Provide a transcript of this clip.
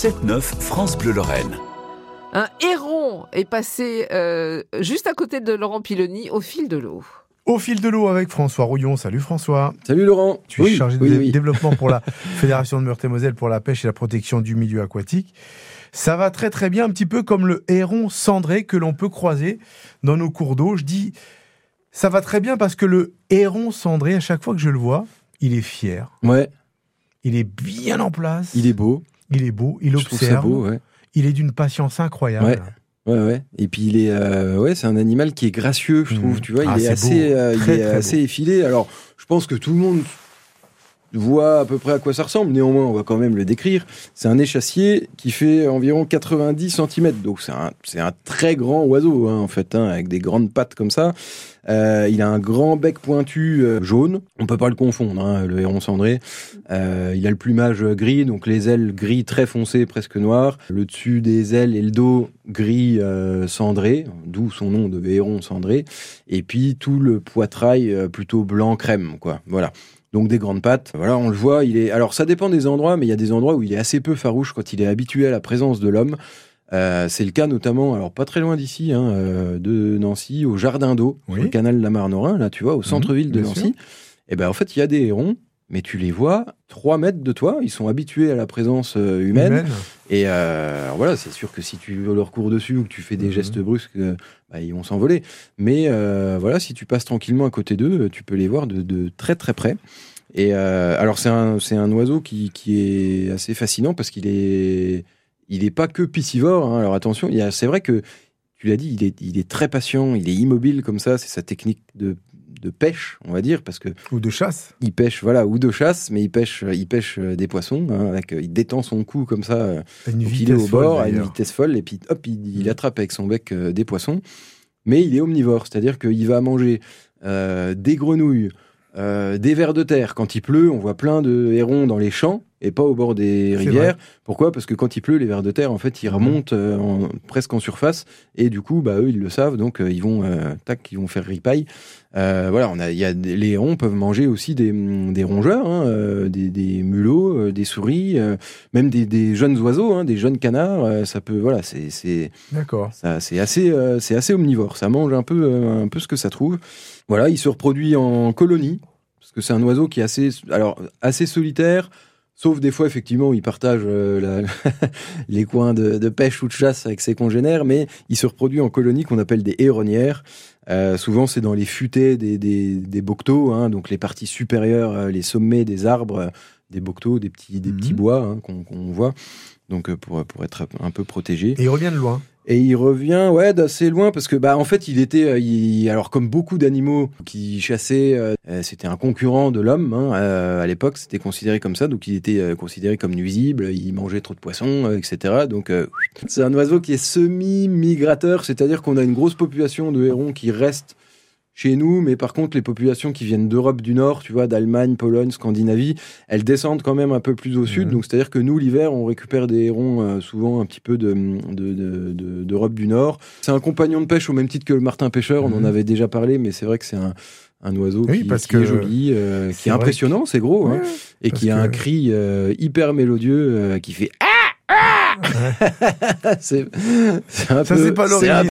7-9 France Bleu Lorraine. Un héron est passé euh, juste à côté de Laurent Piloni au fil de l'eau. Au fil de l'eau avec François Rouillon. Salut François. Salut Laurent. Tu es chargé de développement pour la Fédération de Meurthe-et-Moselle pour la pêche et la protection du milieu aquatique. Ça va très très bien, un petit peu comme le héron cendré que l'on peut croiser dans nos cours d'eau. Je dis, ça va très bien parce que le héron cendré, à chaque fois que je le vois, il est fier. Ouais. Il est bien en place. Il est beau. Il est beau. Il observe. Beau, ouais. Il est d'une patience incroyable. Ouais. Ouais, ouais. Et puis il est, euh, ouais, c'est un animal qui est gracieux, je trouve. Mmh. Tu vois, il ah, est, assez, euh, il est assez effilé. Alors, je pense que tout le monde voit à peu près à quoi ça ressemble. Néanmoins, on va quand même le décrire. C'est un échassier qui fait environ 90 cm. Donc c'est un, c'est un très grand oiseau, hein, en fait, hein, avec des grandes pattes comme ça. Euh, il a un grand bec pointu euh, jaune. On peut pas le confondre, hein, le héron cendré. Euh, il a le plumage gris, donc les ailes gris très foncé, presque noir. Le dessus des ailes et le dos gris cendré, d'où son nom de héron cendré. Et puis tout le poitrail plutôt blanc crème, quoi. Voilà donc des grandes pattes. Voilà, on le voit, il est. Alors ça dépend des endroits, mais il y a des endroits où il est assez peu farouche quand il est habitué à la présence de l'homme. Euh, c'est le cas notamment, alors pas très loin d'ici, hein, euh, de Nancy, au Jardin d'eau, le canal de la Marne-Norin, là tu vois, au mhm, centre-ville de Nancy. Et eh ben en fait, il y a des hérons, mais tu les vois 3 mètres de toi, ils sont habitués à la présence euh, humaine. Et voilà, c'est sûr que si tu leur cours dessus ou que tu fais des mhm. gestes brusques, bah, ils vont s'envoler. Mais voilà, si tu passes tranquillement à côté d'eux, tu peux les voir de, très très près. Et alors c'est un, un oiseau qui, qui est assez fascinant parce qu'il est il n'est pas que piscivore. Hein. alors attention, c'est vrai que tu l'as dit, il est, il est très patient, il est immobile comme ça. C'est sa technique de, pêche, on va dire, parce que ou de chasse. Il pêche, voilà, ou de chasse, mais il pêche, il pêche euh, des poissons. Hein, avec, il détend son cou comme ça, euh, il est au bord à une vitesse folle, et puis hop, il, attrape avec son bec euh, des poissons. Mais il est omnivore, c'est-à-dire qu'il va manger des grenouilles, des vers de terre. Quand il pleut, on voit plein de hérons dans les champs et pas au bord des rivières. Pourquoi? Parce que quand il pleut, les vers de terre, en fait, ils remontent euh, presque en surface, et du coup, bah, eux, ils le savent, donc euh, ils vont, euh, tac, ils vont faire ripaille. voilà, on a, y a, les hérons peuvent manger aussi des, des rongeurs, hein, des, des, mulots, des souris, même des, des, jeunes oiseaux, hein, des jeunes canards. ça peut, voilà, c'est, c'est, d'accord, c'est assez, c'est assez omnivore. Ça mange un peu, un peu ce que ça trouve. Voilà, il se reproduit en colonie parce que c'est un oiseau qui est assez, alors assez solitaire Sauf des fois, effectivement, où il partage euh, les coins de, pêche ou de chasse avec ses congénères, mais il se reproduit en colonies qu'on appelle des héronnières. Euh, souvent, c'est dans les futaies des, des, des bocteaux, hein, donc les parties supérieures, euh, les sommets des arbres, des bocteaux, des petits, des petits mhm. bois hein, qu'on voit, donc pour, pour être un peu protégé. Et il revient de loin et il revient, ouais, d'assez loin parce que, bah, en fait, il était, euh, alors comme beaucoup d'animaux qui chassaient, euh, euh, c'était un concurrent de l'homme hein, à l'époque, c'était considéré comme ça, donc il était considéré comme nuisible, il mangeait trop de poissons, etc. Donc c'est un oiseau qui est semi-migrateur, c'est-à-dire qu'on a une grosse population de hérons qui restent chez nous, mais par contre, les populations qui viennent d'Europe du Nord, tu vois, d'Allemagne, Pologne, Scandinavie, elles descendent quand même un peu plus au sud. Donc, c'est-à-dire que nous, l'hiver, on récupère des hérons euh, souvent un petit peu d'Europe de, de, du Nord. C'est un compagnon de pêche au même titre que le martin pêcheur. On en mhm. avait déjà parlé, mais c'est vrai que c'est un, un oiseau qui, est joli, euh, qui est impressionnant, c'est gros, hein, et qui a un cri euh, hyper mélodieux qui fait ah, ah c'est ça, c'est pas l'origine.